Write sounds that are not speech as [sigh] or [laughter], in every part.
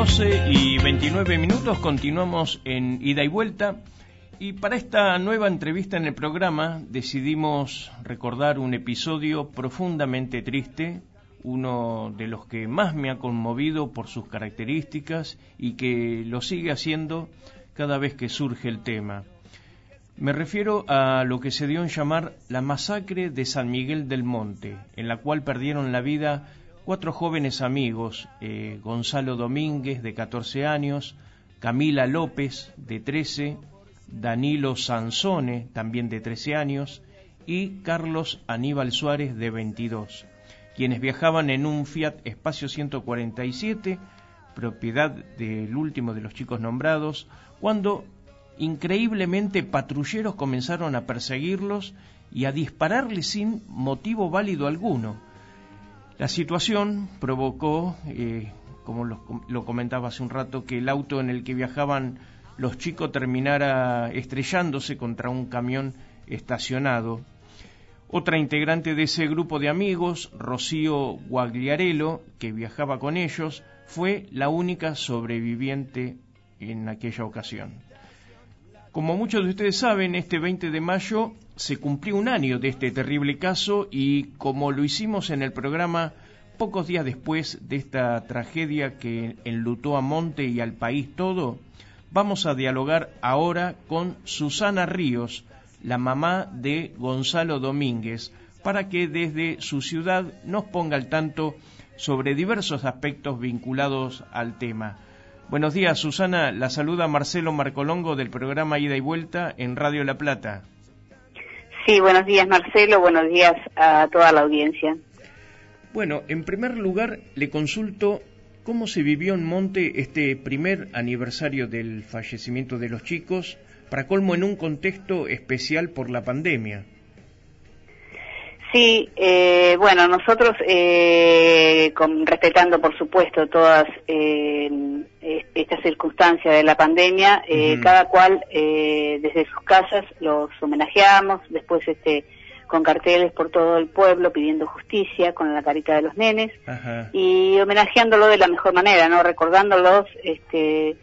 12 y 29 minutos continuamos en ida y vuelta y para esta nueva entrevista en el programa decidimos recordar un episodio profundamente triste, uno de los que más me ha conmovido por sus características y que lo sigue haciendo cada vez que surge el tema. Me refiero a lo que se dio en llamar la masacre de San Miguel del Monte, en la cual perdieron la vida cuatro jóvenes amigos, eh, Gonzalo Domínguez, de 14 años, Camila López, de 13, Danilo Sansone, también de 13 años, y Carlos Aníbal Suárez, de 22, quienes viajaban en un Fiat Espacio 147, propiedad del último de los chicos nombrados, cuando increíblemente patrulleros comenzaron a perseguirlos y a dispararles sin motivo válido alguno la situación provocó, eh, como lo, comentaba hace un rato, que el auto en el que viajaban los chicos terminara estrellándose contra un camión estacionado. Otra integrante de ese grupo de amigos, Rocío Guagliarello, que viajaba con ellos, fue la única sobreviviente en aquella ocasión. Como muchos de ustedes saben, este 20 de mayo se cumplió un año de este terrible caso y como lo hicimos en el programa pocos días después de esta tragedia que enlutó a Monte y al país todo, vamos a dialogar ahora con Susana Ríos, la mamá de Gonzalo Domínguez, para que desde su ciudad nos ponga al tanto sobre diversos aspectos vinculados al tema. Buenos días, Susana. La saluda Marcelo Marcolongo del programa Ida y Vuelta en Radio La Plata. Sí, buenos días Marcelo, buenos días a toda la audiencia. Bueno, en primer lugar le consulto cómo se vivió en Monte este primer aniversario del fallecimiento de los chicos, para colmo en un contexto especial por la pandemia. Sí, eh, bueno, nosotros, eh, respetando por supuesto todas eh, estas circunstancias de la pandemia, cada cual desde sus casas los homenajeamos, después este con carteles por todo el pueblo pidiendo justicia con la carita de los nenes y homenajeándolo de la mejor manera, no recordándolos este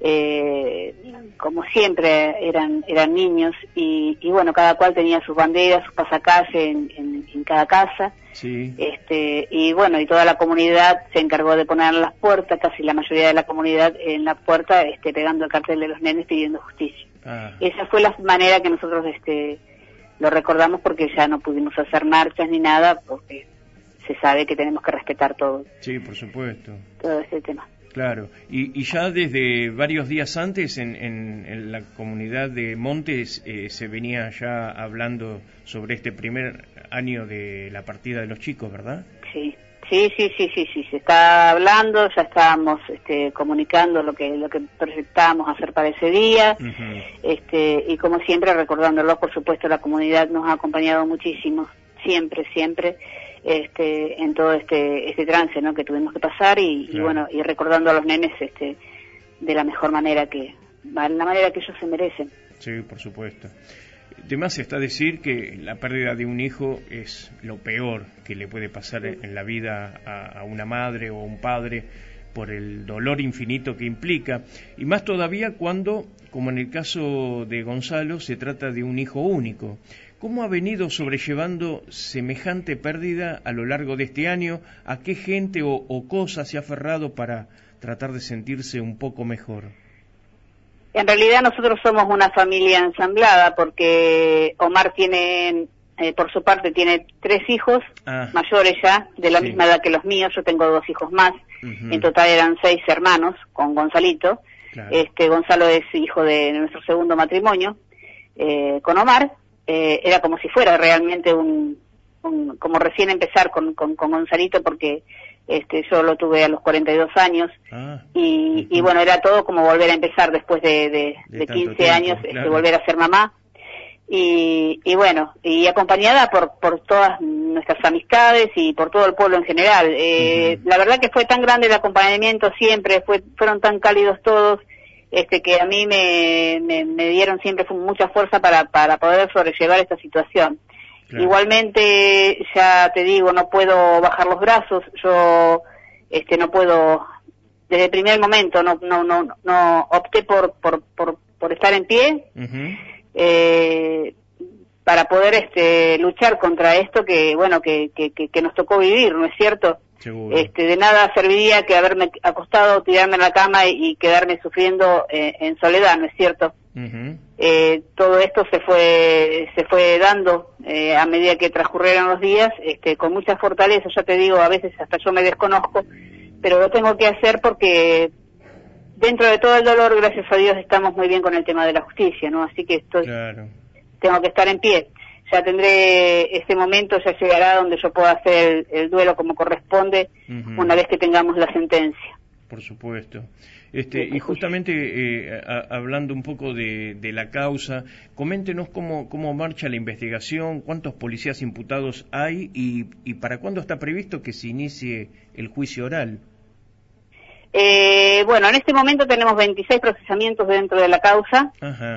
eh, como siempre eran eran niños y, bueno cada cual tenía sus banderas sus pasacalle en, en, cada casa. Este y bueno y toda la comunidad se encargó de poner las puertas casi la mayoría de la comunidad en la puerta este pegando el cartel de los nenes pidiendo justicia. Ah. esa fue la manera que nosotros este lo recordamos porque ya no pudimos hacer marchas ni nada porque se sabe que tenemos que respetar todo. Sí por supuesto. Todo ese tema Claro, y, ya desde varios días antes en, en, la comunidad de Montes eh, se venía ya hablando sobre este primer año de la partida de los chicos, ¿verdad? Sí, sí, sí, sí, sí, sí, se está hablando, ya estábamos este, comunicando lo que lo que proyectábamos hacer para ese día, este, y como siempre recordándolo, por supuesto, la comunidad nos ha acompañado muchísimo, siempre, siempre este, en todo este, este trance ¿no? que tuvimos que pasar y, bueno, y recordando a los nenes este, de la mejor manera que, la manera que ellos se merecen. Sí, por supuesto. Además está decir que la pérdida de un hijo es lo peor que le puede pasar en la vida a, a una madre o un padre por el dolor infinito que implica, y más todavía cuando, como en el caso de Gonzalo, se trata de un hijo único. ¿Cómo ha venido sobrellevando semejante pérdida a lo largo de este año? ¿A qué gente o, cosas se ha aferrado para tratar de sentirse un poco mejor? En realidad nosotros somos una familia ensamblada porque Omar tiene, eh, por su parte, tiene tres hijos ah. mayores ya, de la misma edad que los míos. Yo tengo dos hijos más. En total eran seis hermanos con Gonzalito. Este Gonzalo es hijo de nuestro segundo matrimonio eh, con Omar eh, era como si fuera realmente un, como recién empezar con, con, con, Gonzalito porque este yo lo tuve a los 42 años ah, y, y, bueno era todo como volver a empezar después de, de, 15 años este, volver a ser mamá y, y bueno y acompañada por por todas nuestras amistades y por todo el pueblo en general. Eh, la verdad que fue tan grande el acompañamiento siempre fue fueron tan cálidos todos este que a mí me, me, dieron siempre mucha fuerza para, para poder sobrellevar esta situación. Igualmente, ya te digo, no puedo bajar los brazos, yo este no puedo, desde el primer momento no, no, no, no opté por, por, por, por estar en pie, eh, para poder este luchar contra esto que bueno que, que, que, nos tocó vivir no es cierto este de nada serviría que haberme acostado tirarme en la cama y, quedarme sufriendo eh, en soledad no es cierto eh, todo esto se fue se fue dando eh, a medida que transcurrieron los días este con mucha fortaleza ya te digo a veces hasta yo me desconozco pero lo tengo que hacer porque dentro de todo el dolor gracias a Dios estamos muy bien con el tema de la justicia no así que estoy tengo que estar en pie. Ya tendré ese momento, ya llegará donde yo pueda hacer el, duelo como corresponde una vez que tengamos la sentencia. Por supuesto. Este, y justamente eh, hablando un poco de, la causa, coméntenos cómo, cómo marcha la investigación, cuántos policías imputados hay y, y para cuándo está previsto que se inicie el juicio oral. Eh, bueno, en este momento tenemos 26 procesamientos dentro de la causa.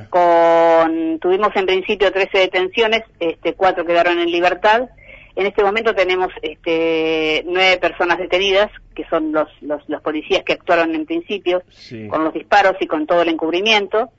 Con, tuvimos en principio 13 detenciones, este, cuatro quedaron en libertad. En este momento tenemos este, nueve personas detenidas, que son los, los, los policías que actuaron en principio, con los disparos y con todo el encubrimiento.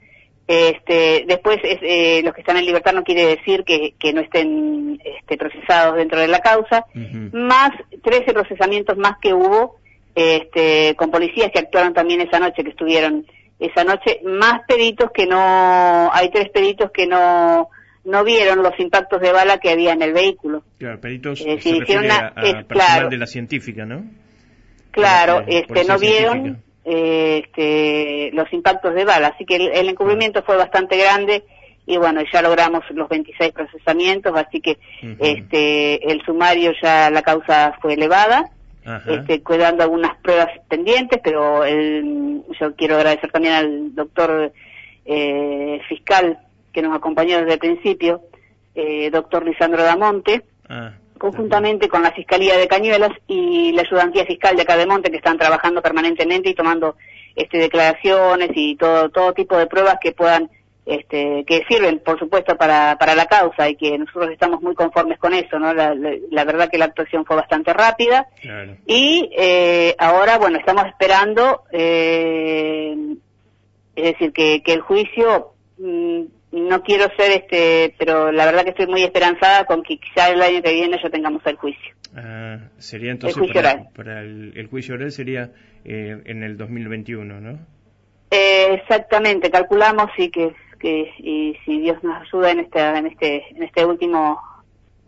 Este, después, eh, los que están en libertad no quiere decir que, que no estén este, procesados dentro de la causa, más 13 procesamientos más que hubo este, con policías que actuaron también esa noche, que estuvieron esa noche, más peritos que no, hay tres peritos que no, no vieron los impactos de bala que había en el vehículo. Claro, peritos eh, se una, a, de la científica, ¿no? Claro, este, no vieron este, los impactos de bala, así que el, encubrimiento fue bastante grande y bueno, ya logramos los 26 procesamientos, así que este, el sumario ya la causa fue elevada este, cuidando algunas pruebas pendientes, pero el, yo quiero agradecer también al doctor eh, fiscal que nos acompañó desde el principio, eh, doctor Lisandro Damonte, ah, conjuntamente con la Fiscalía de Cañuelas y la Ayudantía Fiscal de acá de Monte, que están trabajando permanentemente y tomando este, declaraciones y todo, todo tipo de pruebas que puedan este, que sirven, por supuesto, para, para la causa y que nosotros estamos muy conformes con eso, ¿no? La, verdad que la actuación fue bastante rápida y eh, ahora, bueno, estamos esperando, eh, es decir, que, que el juicio, mm, no quiero ser este, pero la verdad que estoy muy esperanzada con que quizá el año que viene ya tengamos el juicio. Ah, sería entonces el juicio oral. para el, juicio oral sería eh, en el 2021, ¿no? exactamente, calculamos y que que y si Dios nos ayuda en este en este en este último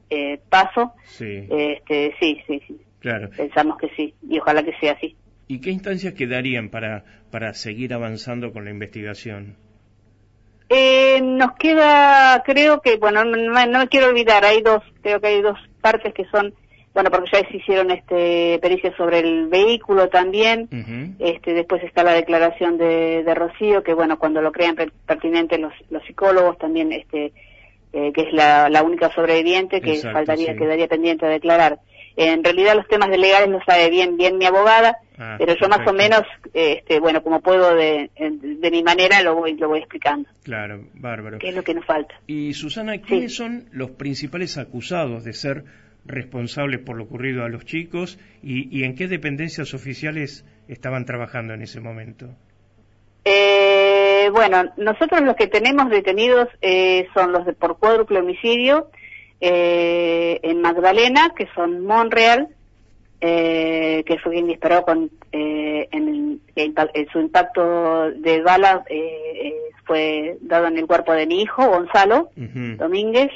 eh, paso sí. este sí sí sí. Claro. Pensamos que sí y ojalá que sea así. Y qué instancias quedarían para para seguir avanzando con la investigación eh, nos queda creo que bueno no, no me quiero olvidar hay dos creo que hay dos partes que son bueno, porque ya se hicieron este pericias sobre el vehículo también, este después está la declaración de, de, Rocío, que bueno, cuando lo crean pertinente los, los psicólogos también, este eh, que es la, la, única sobreviviente que faltaría, quedaría pendiente de declarar. En realidad los temas de legales lo sabe bien bien mi abogada, ah, pero yo más o menos, este, bueno, como puedo de, de, mi manera lo voy lo voy explicando. Claro, bárbaro. ¿Qué es lo que nos falta? Y Susana, ¿quiénes son los principales acusados de ser responsables por lo ocurrido a los chicos y, en qué dependencias oficiales estaban trabajando en ese momento? Eh, bueno, nosotros los que tenemos detenidos eh, son los de por cuádruple homicidio eh, en Magdalena, que son Monreal, que fue quien disparó con en, su impacto de bala fue dado en el cuerpo de mi hijo Gonzalo Domínguez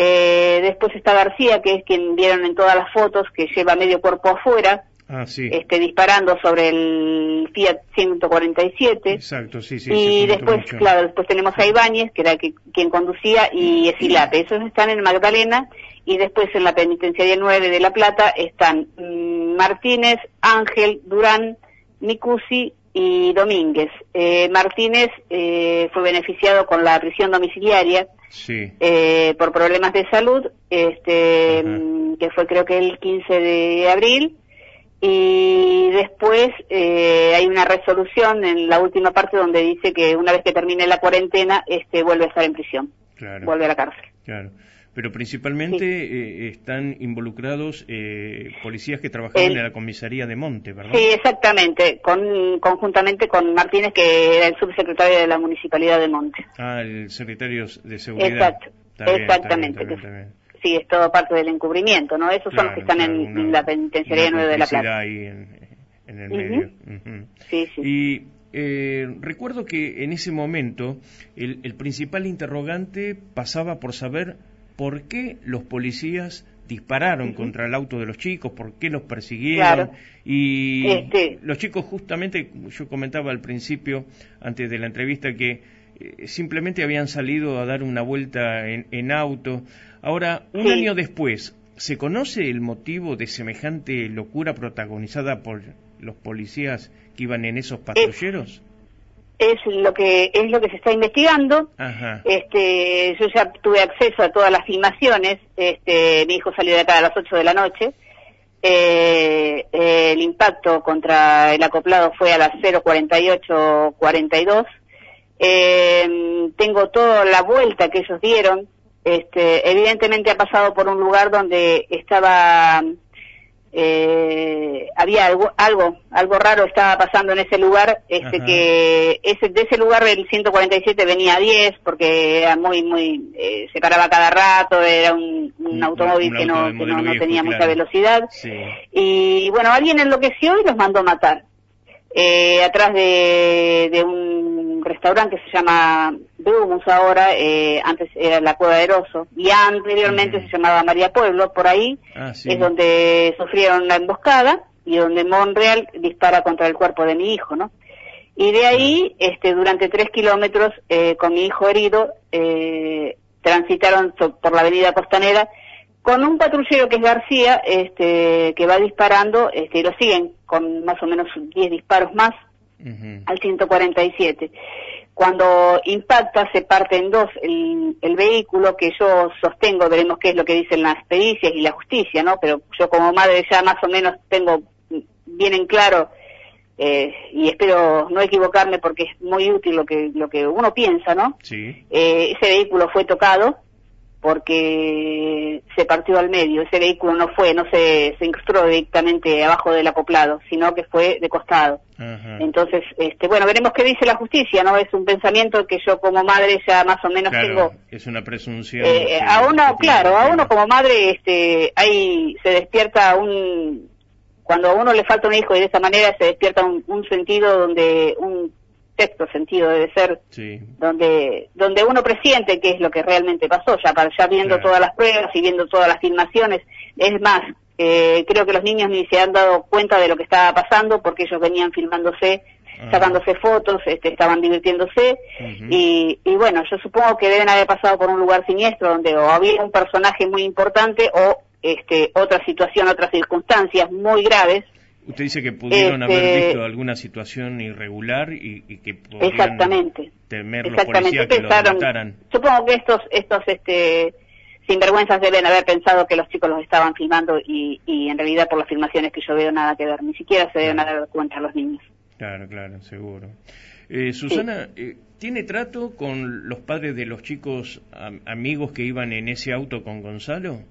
eh, después está García, que es quien vieron en todas las fotos, que lleva medio cuerpo afuera, ah, sí. este, disparando sobre el Fiat 147. Exacto, sí, sí. Y después, claro, después tenemos a Ibáñez, que era quien conducía, y Esilape. Esos están en Magdalena y después en la penitenciaria 9 de La Plata están mm, Martínez, Ángel, Durán, Micusi y Domínguez. Eh, Martínez eh, fue beneficiado con la prisión domiciliaria eh, por problemas de salud, este, mm, que fue creo que el 15 de abril. Y después hay una resolución en la última parte donde dice que una vez que termine la cuarentena, este vuelve a estar en prisión, vuelve a la cárcel. Claro pero principalmente eh, están involucrados eh, policías que trabajaban en la comisaría de Monte, ¿verdad? Sí, exactamente, con, conjuntamente con Martínez, que era el subsecretario de la Municipalidad de Monte. Ah, el secretario de Seguridad. Exacto, exactamente. sí, es todo parte del encubrimiento, ¿no? Esos son los que están en, la penitenciaría 9 de La Plata. ahí en, el medio. Sí, sí. Y eh, recuerdo que en ese momento el, el principal interrogante pasaba por saber por qué los policías dispararon contra el auto de los chicos, por qué los persiguieron. Y este los chicos justamente, yo comentaba al principio, antes de la entrevista, que eh, simplemente habían salido a dar una vuelta en, auto. Ahora, un año después, ¿se conoce el motivo de semejante locura protagonizada por los policías que iban en esos patrulleros? Es lo que es lo que se está investigando. Este, yo ya tuve acceso a todas las filmaciones. Este, mi hijo salió de acá a las 8 de la noche. Eh, el impacto contra el acoplado fue a las 0.48.42. Eh, tengo toda la vuelta que ellos dieron. Este, evidentemente ha pasado por un lugar donde estaba eh, había algo, algo, algo raro estaba pasando en ese lugar, este que ese, de ese lugar del 147 venía a 10 porque era muy, muy, eh, se paraba cada rato, era un, automóvil que, no, que no, tenía mucha velocidad. Y bueno, alguien enloqueció y los mandó a matar. Eh, atrás de, de un restaurante que se llama Brumus ahora, eh, antes era la Cueva de Eroso, y anteriormente se llamaba María Pueblo, por ahí ah, es donde sufrieron la emboscada y donde Monreal dispara contra el cuerpo de mi hijo, ¿no? Y de ahí, este, durante tres kilómetros, eh, con mi hijo herido, eh, transitaron por la avenida Costanera con un patrullero que es García, este, que va disparando, este, y lo siguen con más o menos 10 disparos más al 147. Cuando impacta se parte en dos el, vehículo que yo sostengo, veremos qué es lo que dicen las pericias y la justicia, ¿no? Pero yo como madre ya más o menos tengo bien en claro eh, y espero no equivocarme porque es muy útil lo que lo que uno piensa, ¿no? Sí. Eh, ese vehículo fue tocado porque se partió al medio. Ese vehículo no fue, no se, se incrustó directamente abajo del acoplado, sino que fue de costado. Entonces, este, bueno, veremos qué dice la justicia, ¿no? Es un pensamiento que yo como madre ya más o menos tengo. Es una presunción. Eh, a uno, claro, a uno como madre, este, ahí se despierta un, cuando a uno le falta un hijo y de esa manera se despierta un, un sentido donde un sexto sentido debe ser donde donde uno presiente qué es lo que realmente pasó ya ya viendo todas las pruebas y viendo todas las filmaciones. Es más eh, creo que los niños ni se han dado cuenta de lo que estaba pasando porque ellos venían filmándose ah. sacándose fotos este, estaban divirtiéndose. Y, y bueno yo supongo que deben haber pasado por un lugar siniestro donde o había un personaje muy importante o este otra situación otras circunstancias muy graves Usted dice que pudieron haber este, visto alguna situación irregular y, que podrían exactamente, temer los policías que los mataran. Supongo que estos, estos este, sinvergüenzas deben haber pensado que los chicos los estaban filmando y, y en realidad por las filmaciones que yo veo nada que ver, ni siquiera se deben haber dado cuenta los niños. Claro, claro, seguro. Eh, Susana, eh, ¿tiene trato con los padres de los chicos amigos que iban en ese auto con Gonzalo?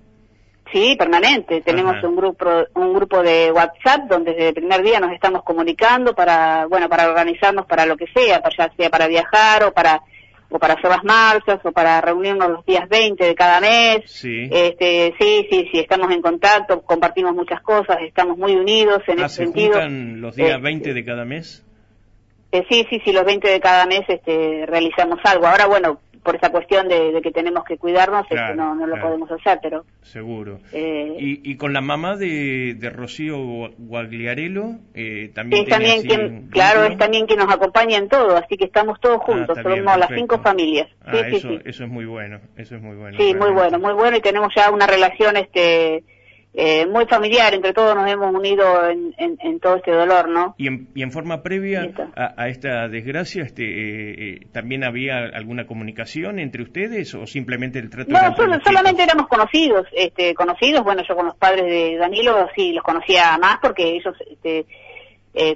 Sí, permanente. Tenemos un grupo un grupo de WhatsApp donde desde el primer día nos estamos comunicando para bueno para organizarnos para lo que sea, ya sea para viajar o para o para hacer las marchas o para reunirnos los días 20 de cada mes. Sí. Este, sí, sí, sí, estamos en contacto, compartimos muchas cosas, estamos muy unidos en ah, ese sentido. Juntan los días 20 de cada mes? Eh, sí, sí, sí, los 20 de cada mes este, realizamos algo. Ahora, bueno, por esa cuestión de, que tenemos que cuidarnos, este, no, no lo podemos hacer, pero... Seguro. Eh, y, y, con la mamá de, de Rocío Guagliarello, eh, también... Es también quien, claro, es también quien nos acompaña en todo, así que estamos todos ah, juntos, somos las cinco familias. Ah, eso, eso es muy bueno, eso es muy bueno. Sí, muy bueno, muy bueno, y tenemos ya una relación, este eh, muy familiar, entre todos nos hemos unido en, en, todo este dolor, ¿no? Y en, y en forma previa a, esta desgracia, este, eh, eh, ¿también había alguna comunicación entre ustedes o simplemente el trato? No, solamente éramos conocidos, este, conocidos, bueno, yo con los padres de Danilo sí los conocía más porque ellos, este,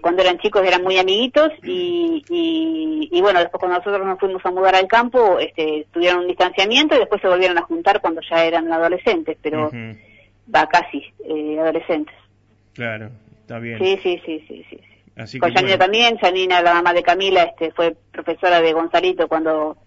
cuando eran chicos eran muy amiguitos y, y, bueno, después cuando nosotros nos fuimos a mudar al campo, este, tuvieron un distanciamiento y después se volvieron a juntar cuando ya eran adolescentes, pero va casi eh, adolescentes. Claro, está bien. Sí, sí, sí, sí, sí. Así Con Janina también, Janina, la mamá de Camila, este, fue profesora de Gonzalito cuando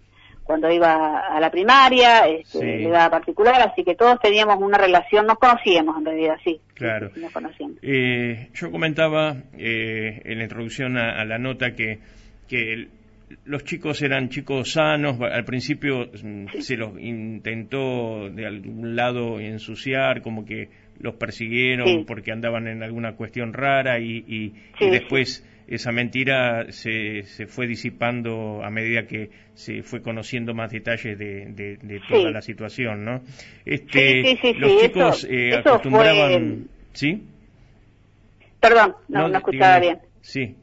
cuando iba a la primaria, este, le daba particular, así que todos teníamos una relación, nos conocíamos en realidad, sí. Claro. nos conocíamos. Eh, yo comentaba eh, en la introducción a, la nota que, que los chicos eran chicos sanos, al principio mm, se los intentó de algún lado ensuciar, como que los persiguieron porque andaban en alguna cuestión rara y, después esa mentira se, se, fue disipando a medida que se fue conociendo más detalles de, toda la situación, ¿no? Este, los chicos eh, acostumbraban, ¿sí? Perdón, no, no, escuchaba bien. Sí.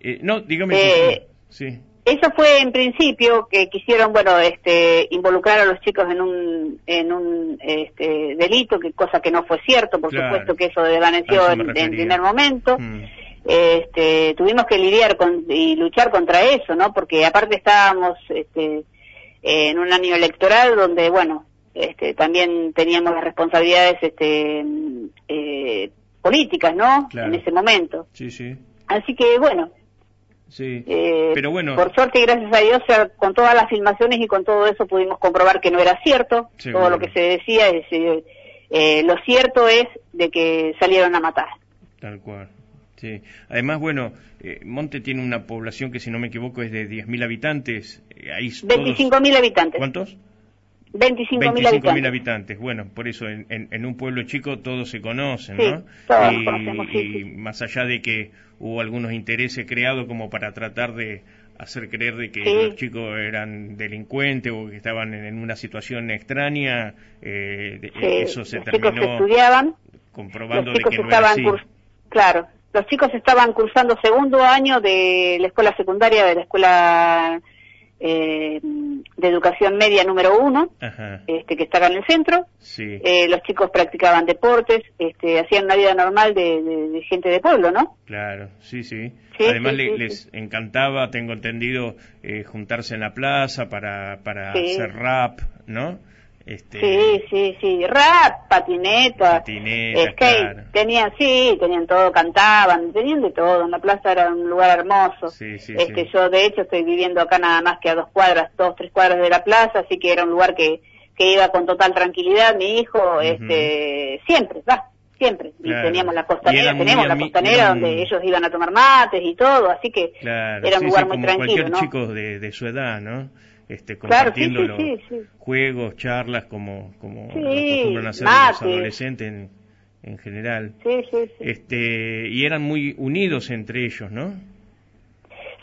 Eh, no, dígame. Sí. Eso fue en principio que quisieron, bueno, este, involucrar a los chicos en un, en un este, delito, que cosa que no fue cierto, por supuesto que eso desvaneció en, en, primer momento. Mm. Este, tuvimos que lidiar con, y luchar contra eso, ¿no? Porque aparte estábamos, este, en un año electoral donde, bueno, este, también teníamos las responsabilidades, este, eh, políticas, ¿no? En ese momento. Sí, sí. Así que, bueno, Sí, eh, pero bueno. Por suerte y gracias a Dios, con todas las filmaciones y con todo eso pudimos comprobar que no era cierto. Todo lo que se decía, es, eh, eh, lo cierto es de que salieron a matar. Tal cual. Sí. Además, bueno, Monte tiene una población que, si no me equivoco, es de 10.000 habitantes. Ahí 25.000 habitantes. ¿Cuántos? 25.000 mil habitantes. habitantes. Bueno, por eso en, en, un pueblo chico todos se conocen, ¿no? Todos y, conocemos, y más allá de que hubo algunos intereses creados como para tratar de hacer creer de que los chicos eran delincuentes o que estaban en, una situación extraña, eh, eso se terminó estudiaban, comprobando de que no era así. Claro, los chicos estaban cursando segundo año de la escuela secundaria, de la escuela eh, de educación media número uno, este que estaba en el centro. Eh, los chicos practicaban deportes, este, hacían una vida normal de, gente de pueblo, ¿no? Claro, sí, sí. Además les encantaba, tengo entendido, eh, juntarse en la plaza para, para hacer rap, ¿no? Este... Sí, sí, sí, rap, patineta, patineta skate, tenían, sí, tenían todo, cantaban, tenían de todo, la plaza era un lugar hermoso. Sí, sí, este, Yo de hecho estoy viviendo acá nada más que a dos cuadras, dos, tres cuadras de la plaza, así que era un lugar que, que iba con total tranquilidad, mi hijo, este, siempre, va, siempre. Y teníamos la costanera, tenemos la costanera donde ellos iban a tomar mates y todo, así que era un lugar muy tranquilo, cualquier chico de, de su edad, ¿no? Este, compartiendo los juegos, charlas, como, como acostumbran a hacer los adolescentes en, en general. Este, y eran muy unidos entre ellos, ¿no?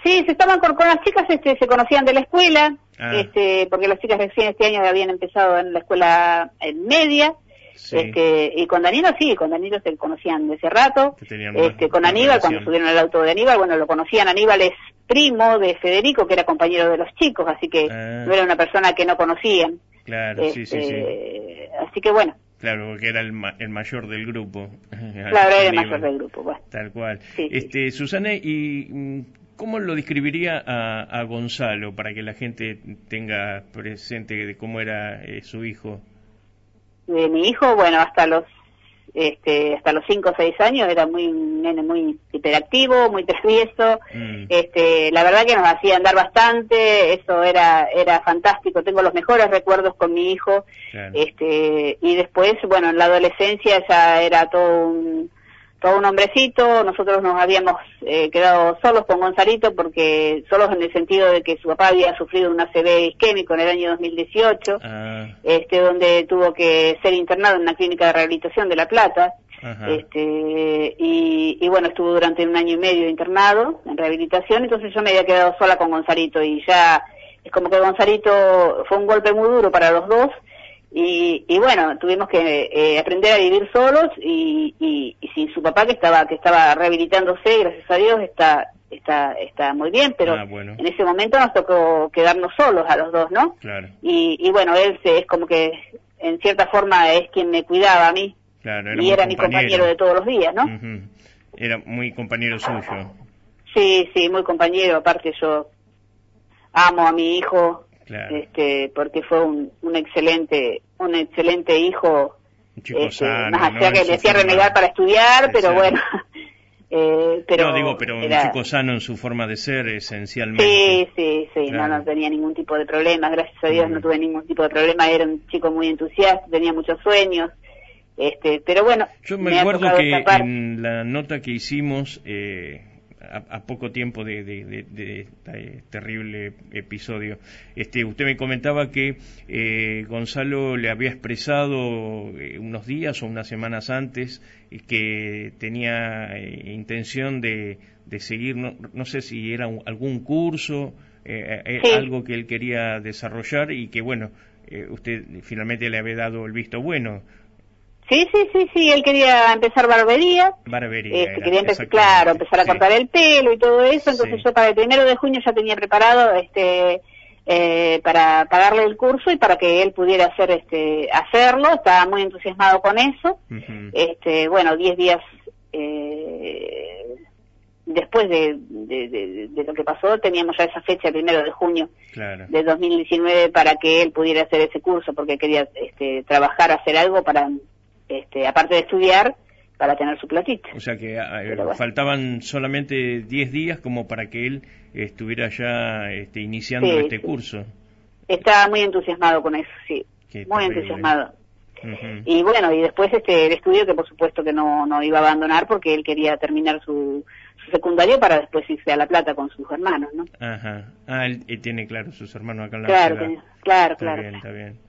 Sí, se estaban con, con las chicas, este, se conocían de la escuela, ah. este, porque las chicas recién este año habían empezado en la escuela en media, este, y con Danilo sí, con Danilo se conocían de ese rato. Este, con Aníbal, cuando subieron al auto de Aníbal, bueno, lo conocían. Aníbal es primo de Federico, que era compañero de los chicos, así que ah. no era una persona que no conocían. Claro, sí, sí, sí. Este, así que bueno. Claro, porque era el, el mayor del grupo. [laughs] Claro, era el mayor del grupo, bueno. Tal cual. este, Susana, ¿y mm, cómo lo describiría a, a, Gonzalo para que la gente tenga presente de cómo era eh, su hijo? De mi hijo, bueno, hasta los este, hasta los 5 o 6 años era muy nene muy hiperactivo, muy travieso, mm. este, la verdad que nos hacía andar bastante, eso era era fantástico, tengo los mejores recuerdos con mi hijo, este, y después, bueno, en la adolescencia ya era todo un todo un hombrecito, nosotros nos habíamos eh, quedado solos con Gonzalito porque solos en el sentido de que su papá había sufrido un ACV isquémico en el año 2018, ah. este donde tuvo que ser internado en una clínica de rehabilitación de La Plata. Este, y, bueno, estuvo durante un año y medio internado en rehabilitación, entonces yo me había quedado sola con Gonzalito y ya es como que Gonzalito fue un golpe muy duro para los dos y, y bueno, tuvimos que eh, aprender a vivir solos y, y, sin su papá que estaba que estaba rehabilitándose, gracias a Dios está está está muy bien, pero ah, en ese momento nos tocó quedarnos solos a los dos, ¿no? Claro. Y, y bueno, él se, es como que en cierta forma es quien me cuidaba a mí y era mi compañero de todos los días, ¿no? Era muy compañero suyo. Sí, sí, muy compañero. Aparte yo amo a mi hijo, este, porque fue un, un excelente, un excelente hijo. Este, sano, más allá que le hacía renegar para estudiar, pero bueno. [laughs] Eh, pero no, digo, pero un chico sano en su forma de ser, esencialmente. Sí, sí, sí, no, no tenía ningún tipo de problema, gracias a Dios no tuve ningún tipo de problema, era un chico muy entusiasta, tenía muchos sueños, este, pero bueno. Yo me, acuerdo que en la nota que hicimos eh, a, poco tiempo de, este terrible episodio, este, usted me comentaba que eh, Gonzalo le había expresado eh, unos días o unas semanas antes que tenía intención de, seguir, no, sé si era algún curso, algo que él quería desarrollar y que bueno, usted finalmente le había dado el visto bueno. Sí, sí, sí, sí, él quería empezar barbería. Barbería. Este, quería empezar, claro, empezar a cortar el pelo y todo eso, entonces yo para el primero de junio ya tenía preparado este eh, para pagarle el curso y para que él pudiera hacer este hacerlo, estaba muy entusiasmado con eso. Este, bueno, diez días eh, después de, de, lo que pasó, teníamos ya esa fecha, el primero de junio de 2019, para que él pudiera hacer ese curso, porque quería este, trabajar, hacer algo para este, aparte de estudiar, para tener su platito. O sea que ah, eh, faltaban solamente 10 días como para que él estuviera ya este, iniciando este curso. Estaba muy entusiasmado con eso, sí. muy entusiasmado. Y bueno, y después este el estudio que por supuesto que no, no iba a abandonar porque él quería terminar su, secundario para después irse a La Plata con sus hermanos, ¿no? Ajá. Ah, él, tiene claro sus hermanos acá en la claro, ciudad. claro, está claro. Bien, está bien.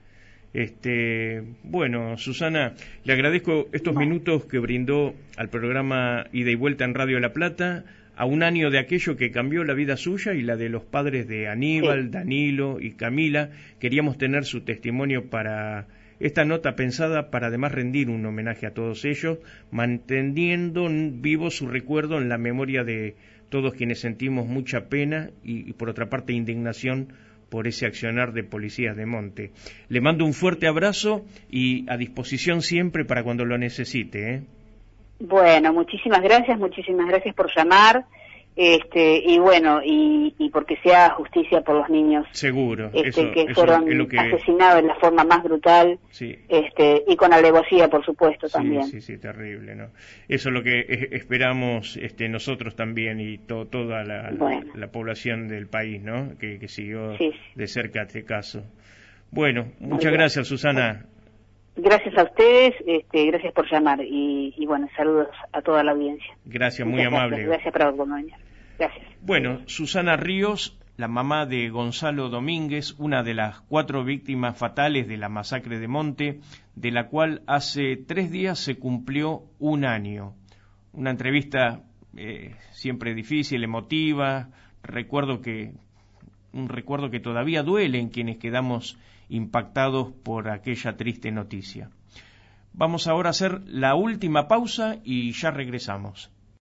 Este, bueno, Susana, le agradezco estos minutos que brindó al programa Ida y Vuelta en Radio La Plata a un año de aquello que cambió la vida suya y la de los padres de Aníbal, Danilo y Camila. Queríamos tener su testimonio para esta nota pensada para además rendir un homenaje a todos ellos, manteniendo vivo su recuerdo en la memoria de todos quienes sentimos mucha pena y por otra parte indignación por ese accionar de policías de monte. Le mando un fuerte abrazo y a disposición siempre para cuando lo necesite. ¿eh? Bueno, muchísimas gracias, muchísimas gracias por llamar este y bueno y, y porque sea justicia por los niños. Seguro este, que fueron asesinados en la forma más brutal este y con alevosía por supuesto también. sí sí terrible no eso es lo que esperamos este nosotros también y toda la, la, población del país no que, siguió de cerca este caso. Bueno muchas gracias Susana Gracias a ustedes, este, gracias por llamar y, bueno, saludos a toda la audiencia. Gracias, muy amable. Gracias, por acompañar. Gracias. Bueno, Susana Ríos, la mamá de Gonzalo Domínguez, una de las cuatro víctimas fatales de la masacre de Monte, de la cual hace tres días se cumplió un año. Una entrevista eh, siempre difícil, emotiva, recuerdo que un recuerdo que todavía duele en quienes quedamos impactados por aquella triste noticia. Vamos ahora a hacer la última pausa y ya regresamos.